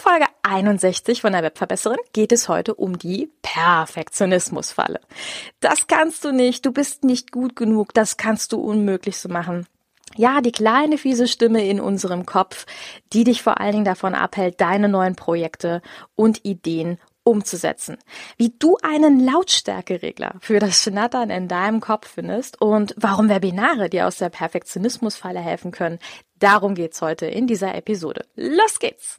Folge 61 von der Webverbesserin geht es heute um die Perfektionismusfalle. Das kannst du nicht, du bist nicht gut genug, das kannst du unmöglich so machen. Ja, die kleine fiese Stimme in unserem Kopf, die dich vor allen Dingen davon abhält, deine neuen Projekte und Ideen umzusetzen. Wie du einen Lautstärkeregler für das Schnattern in deinem Kopf findest und warum Webinare dir aus der Perfektionismusfalle helfen können, darum geht's heute in dieser Episode. Los geht's!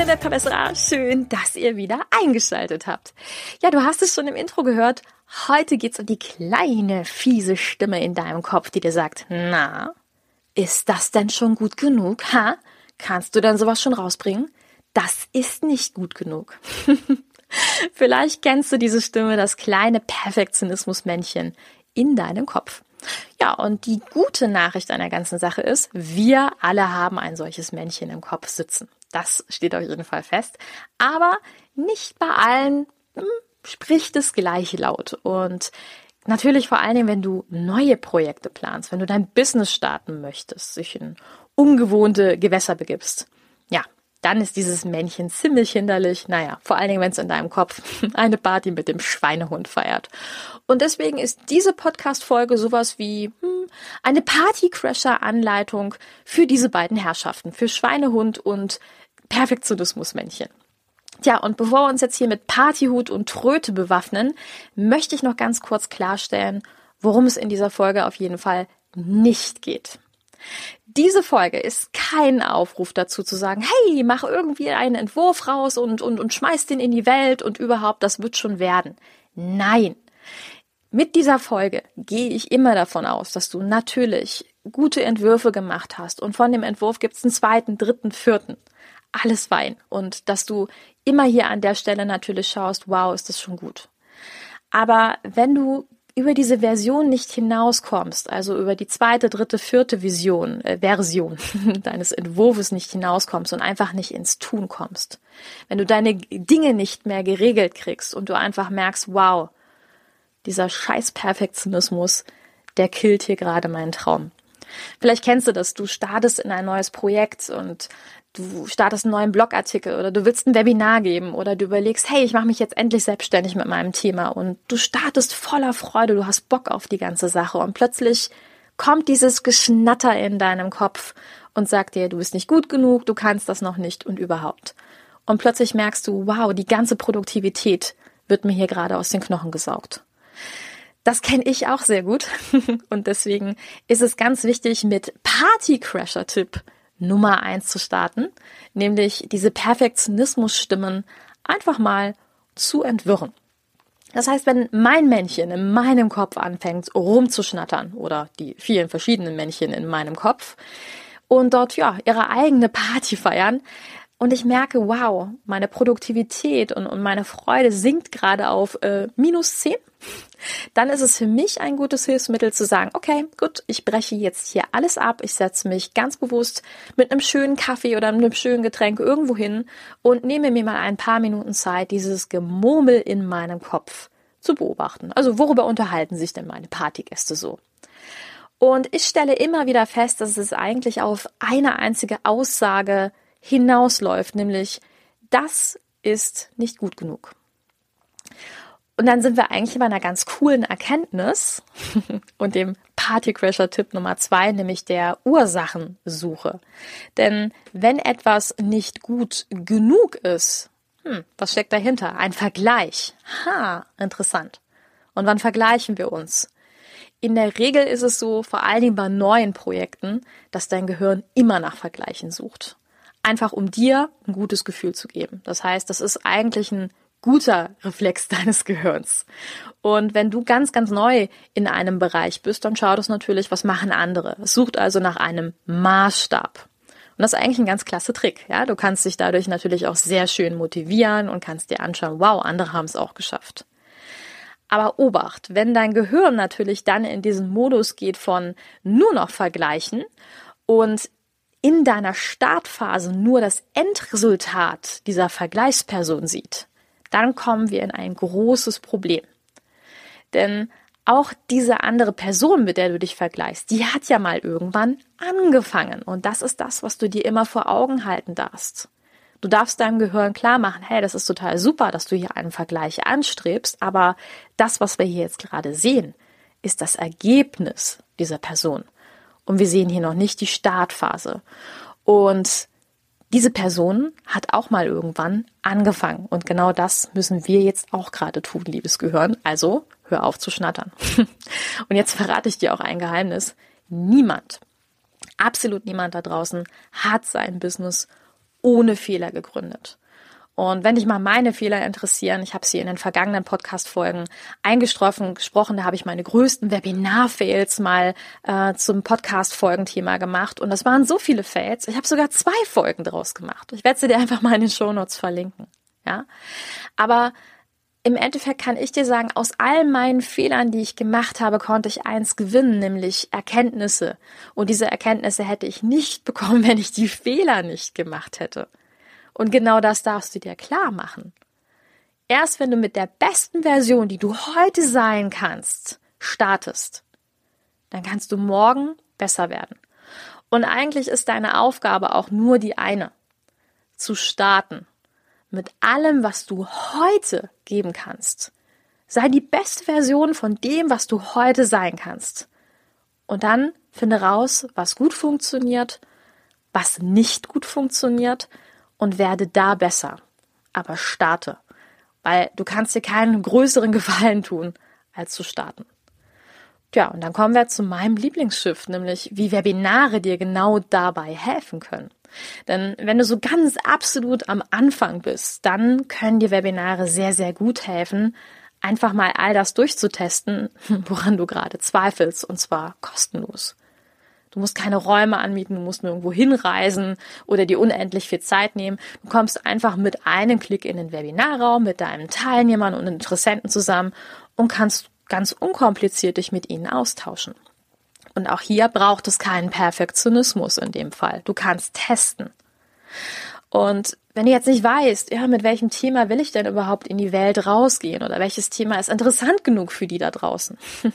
Liebe Webverbesserer, schön, dass ihr wieder eingeschaltet habt. Ja, du hast es schon im Intro gehört. Heute geht's um die kleine, fiese Stimme in deinem Kopf, die dir sagt, na, ist das denn schon gut genug? Ha? Kannst du denn sowas schon rausbringen? Das ist nicht gut genug. Vielleicht kennst du diese Stimme, das kleine Perfektionismusmännchen in deinem Kopf. Ja, und die gute Nachricht an der ganzen Sache ist, wir alle haben ein solches Männchen im Kopf sitzen. Das steht auf jeden Fall fest. Aber nicht bei allen hm, spricht es gleich laut. Und natürlich vor allen Dingen, wenn du neue Projekte planst, wenn du dein Business starten möchtest, sich in ungewohnte Gewässer begibst. Ja, dann ist dieses Männchen ziemlich hinderlich. Naja, vor allen Dingen, wenn es in deinem Kopf eine Party mit dem Schweinehund feiert. Und deswegen ist diese Podcast-Folge sowas wie hm, eine Partycrasher-Anleitung für diese beiden Herrschaften, für Schweinehund und Perfektionismusmännchen. Tja, und bevor wir uns jetzt hier mit Partyhut und Tröte bewaffnen, möchte ich noch ganz kurz klarstellen, worum es in dieser Folge auf jeden Fall nicht geht. Diese Folge ist kein Aufruf dazu zu sagen, hey, mach irgendwie einen Entwurf raus und, und, und schmeiß den in die Welt und überhaupt, das wird schon werden. Nein. Mit dieser Folge gehe ich immer davon aus, dass du natürlich gute Entwürfe gemacht hast und von dem Entwurf gibt es einen zweiten, dritten, vierten alles Wein und dass du immer hier an der Stelle natürlich schaust, wow, ist das schon gut. Aber wenn du über diese Version nicht hinauskommst, also über die zweite, dritte, vierte Vision, äh, Version deines Entwurfs nicht hinauskommst und einfach nicht ins Tun kommst, wenn du deine Dinge nicht mehr geregelt kriegst und du einfach merkst, wow, dieser scheiß Perfektionismus, der killt hier gerade meinen Traum. Vielleicht kennst du das, du startest in ein neues Projekt und du startest einen neuen Blogartikel oder du willst ein Webinar geben oder du überlegst, hey, ich mache mich jetzt endlich selbstständig mit meinem Thema und du startest voller Freude, du hast Bock auf die ganze Sache und plötzlich kommt dieses Geschnatter in deinem Kopf und sagt dir, du bist nicht gut genug, du kannst das noch nicht und überhaupt. Und plötzlich merkst du, wow, die ganze Produktivität wird mir hier gerade aus den Knochen gesaugt. Das kenne ich auch sehr gut und deswegen ist es ganz wichtig mit Partycrasher-Tipp Nummer eins zu starten, nämlich diese Perfektionismus-Stimmen einfach mal zu entwirren. Das heißt, wenn mein Männchen in meinem Kopf anfängt rumzuschnattern oder die vielen verschiedenen Männchen in meinem Kopf und dort ja ihre eigene Party feiern, und ich merke, wow, meine Produktivität und, und meine Freude sinkt gerade auf äh, minus zehn, dann ist es für mich ein gutes Hilfsmittel zu sagen, okay, gut, ich breche jetzt hier alles ab, ich setze mich ganz bewusst mit einem schönen Kaffee oder einem schönen Getränk irgendwo hin und nehme mir mal ein paar Minuten Zeit, dieses Gemurmel in meinem Kopf zu beobachten. Also worüber unterhalten sich denn meine Partygäste so? Und ich stelle immer wieder fest, dass es eigentlich auf eine einzige Aussage hinausläuft, nämlich das ist nicht gut genug. Und dann sind wir eigentlich bei einer ganz coolen Erkenntnis und dem Partycrasher-Tipp Nummer zwei, nämlich der Ursachensuche. Denn wenn etwas nicht gut genug ist, hm, was steckt dahinter? Ein Vergleich. Ha, interessant. Und wann vergleichen wir uns? In der Regel ist es so, vor allen Dingen bei neuen Projekten, dass dein Gehirn immer nach Vergleichen sucht einfach um dir ein gutes Gefühl zu geben. Das heißt, das ist eigentlich ein guter Reflex deines Gehirns. Und wenn du ganz, ganz neu in einem Bereich bist, dann schaut es natürlich, was machen andere. Es sucht also nach einem Maßstab. Und das ist eigentlich ein ganz klasse Trick. Ja, du kannst dich dadurch natürlich auch sehr schön motivieren und kannst dir anschauen, wow, andere haben es auch geschafft. Aber Obacht, wenn dein Gehirn natürlich dann in diesen Modus geht von nur noch vergleichen und in deiner Startphase nur das Endresultat dieser Vergleichsperson sieht, dann kommen wir in ein großes Problem. Denn auch diese andere Person, mit der du dich vergleichst, die hat ja mal irgendwann angefangen. Und das ist das, was du dir immer vor Augen halten darfst. Du darfst deinem Gehirn klar machen, hey, das ist total super, dass du hier einen Vergleich anstrebst, aber das, was wir hier jetzt gerade sehen, ist das Ergebnis dieser Person. Und wir sehen hier noch nicht die Startphase. Und diese Person hat auch mal irgendwann angefangen. Und genau das müssen wir jetzt auch gerade tun, liebes Gehirn. Also hör auf zu schnattern. Und jetzt verrate ich dir auch ein Geheimnis. Niemand, absolut niemand da draußen hat sein Business ohne Fehler gegründet. Und wenn dich mal meine Fehler interessieren, ich habe sie in den vergangenen Podcast-Folgen eingestroffen gesprochen, da habe ich meine größten Webinar-Fails mal äh, zum Podcast-Folgenthema gemacht. Und das waren so viele Fails. Ich habe sogar zwei Folgen draus gemacht. Ich werde sie dir einfach mal in den Shownotes verlinken. Ja, aber im Endeffekt kann ich dir sagen, aus all meinen Fehlern, die ich gemacht habe, konnte ich eins gewinnen, nämlich Erkenntnisse. Und diese Erkenntnisse hätte ich nicht bekommen, wenn ich die Fehler nicht gemacht hätte. Und genau das darfst du dir klar machen. Erst wenn du mit der besten Version, die du heute sein kannst, startest, dann kannst du morgen besser werden. Und eigentlich ist deine Aufgabe auch nur die eine, zu starten mit allem, was du heute geben kannst. Sei die beste Version von dem, was du heute sein kannst. Und dann finde raus, was gut funktioniert, was nicht gut funktioniert und werde da besser. Aber starte, weil du kannst dir keinen größeren Gefallen tun, als zu starten. Tja, und dann kommen wir zu meinem Lieblingsschiff, nämlich wie Webinare dir genau dabei helfen können. Denn wenn du so ganz absolut am Anfang bist, dann können dir Webinare sehr, sehr gut helfen, einfach mal all das durchzutesten, woran du gerade zweifelst, und zwar kostenlos. Du musst keine Räume anmieten, du musst nirgendwo hinreisen oder dir unendlich viel Zeit nehmen. Du kommst einfach mit einem Klick in den Webinarraum mit deinen Teilnehmern und Interessenten zusammen und kannst ganz unkompliziert dich mit ihnen austauschen. Und auch hier braucht es keinen Perfektionismus in dem Fall. Du kannst testen. Und wenn du jetzt nicht weißt, ja, mit welchem Thema will ich denn überhaupt in die Welt rausgehen oder welches Thema ist interessant genug für die da draußen?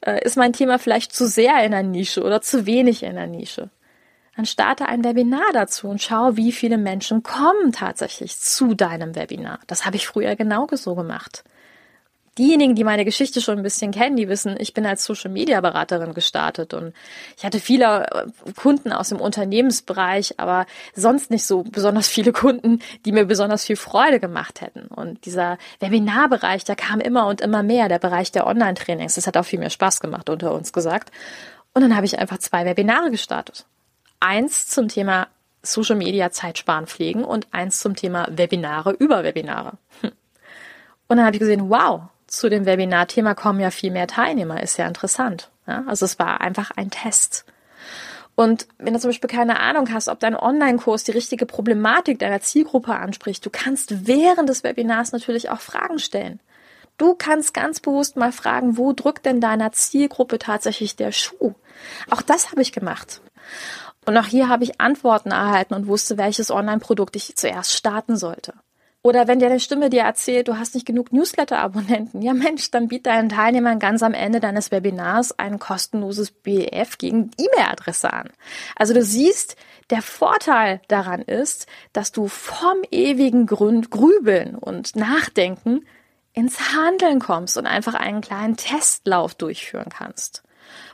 Äh, ist mein Thema vielleicht zu sehr in der Nische oder zu wenig in der Nische? Dann starte ein Webinar dazu und schau, wie viele Menschen kommen tatsächlich zu deinem Webinar. Das habe ich früher genau so gemacht diejenigen, die meine Geschichte schon ein bisschen kennen, die wissen, ich bin als Social Media Beraterin gestartet und ich hatte viele äh, Kunden aus dem Unternehmensbereich, aber sonst nicht so besonders viele Kunden, die mir besonders viel Freude gemacht hätten. Und dieser Webinarbereich, der kam immer und immer mehr, der Bereich der Online-Trainings, das hat auch viel mehr Spaß gemacht unter uns gesagt. Und dann habe ich einfach zwei Webinare gestartet. Eins zum Thema Social Media Zeitsparen pflegen und eins zum Thema Webinare über Webinare. Hm. Und dann habe ich gesehen, wow, zu dem Webinarthema kommen ja viel mehr Teilnehmer, ist ja interessant. Ja? Also es war einfach ein Test. Und wenn du zum Beispiel keine Ahnung hast, ob dein Online-Kurs die richtige Problematik deiner Zielgruppe anspricht, du kannst während des Webinars natürlich auch Fragen stellen. Du kannst ganz bewusst mal fragen, wo drückt denn deiner Zielgruppe tatsächlich der Schuh? Auch das habe ich gemacht. Und auch hier habe ich Antworten erhalten und wusste, welches Online-Produkt ich zuerst starten sollte. Oder wenn deine Stimme dir erzählt, du hast nicht genug Newsletter-Abonnenten, ja Mensch, dann biet deinen Teilnehmern ganz am Ende deines Webinars ein kostenloses BF gegen E-Mail-Adresse an. Also du siehst, der Vorteil daran ist, dass du vom ewigen Grund Grübeln und Nachdenken ins Handeln kommst und einfach einen kleinen Testlauf durchführen kannst.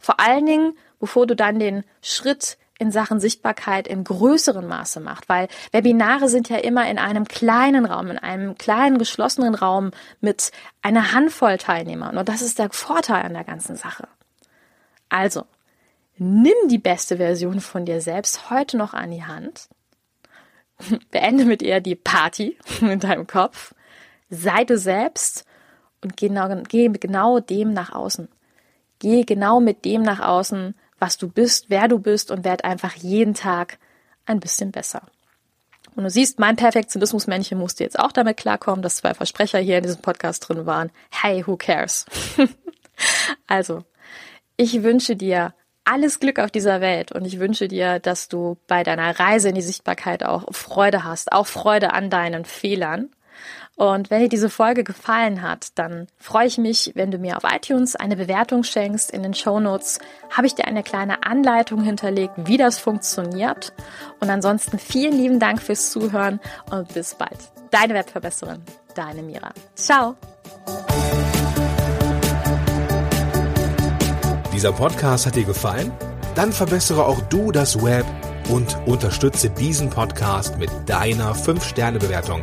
Vor allen Dingen, bevor du dann den Schritt in Sachen Sichtbarkeit in größerem Maße macht, weil Webinare sind ja immer in einem kleinen Raum, in einem kleinen geschlossenen Raum mit einer Handvoll Teilnehmern. Und das ist der Vorteil an der ganzen Sache. Also, nimm die beste Version von dir selbst heute noch an die Hand. Beende mit ihr die Party in deinem Kopf. sei du selbst und geh genau, geh genau dem nach außen. Geh genau mit dem nach außen, was du bist, wer du bist und werd einfach jeden Tag ein bisschen besser. Und du siehst, mein Perfektionismusmännchen musste jetzt auch damit klarkommen, dass zwei Versprecher hier in diesem Podcast drin waren. Hey, who cares? also, ich wünsche dir alles Glück auf dieser Welt und ich wünsche dir, dass du bei deiner Reise in die Sichtbarkeit auch Freude hast, auch Freude an deinen Fehlern und wenn dir diese Folge gefallen hat, dann freue ich mich, wenn du mir auf iTunes eine Bewertung schenkst. In den Show Notes habe ich dir eine kleine Anleitung hinterlegt, wie das funktioniert. Und ansonsten vielen lieben Dank fürs Zuhören und bis bald. Deine Webverbesserin, deine Mira. Ciao. Dieser Podcast hat dir gefallen? Dann verbessere auch du das Web und unterstütze diesen Podcast mit deiner 5-Sterne-Bewertung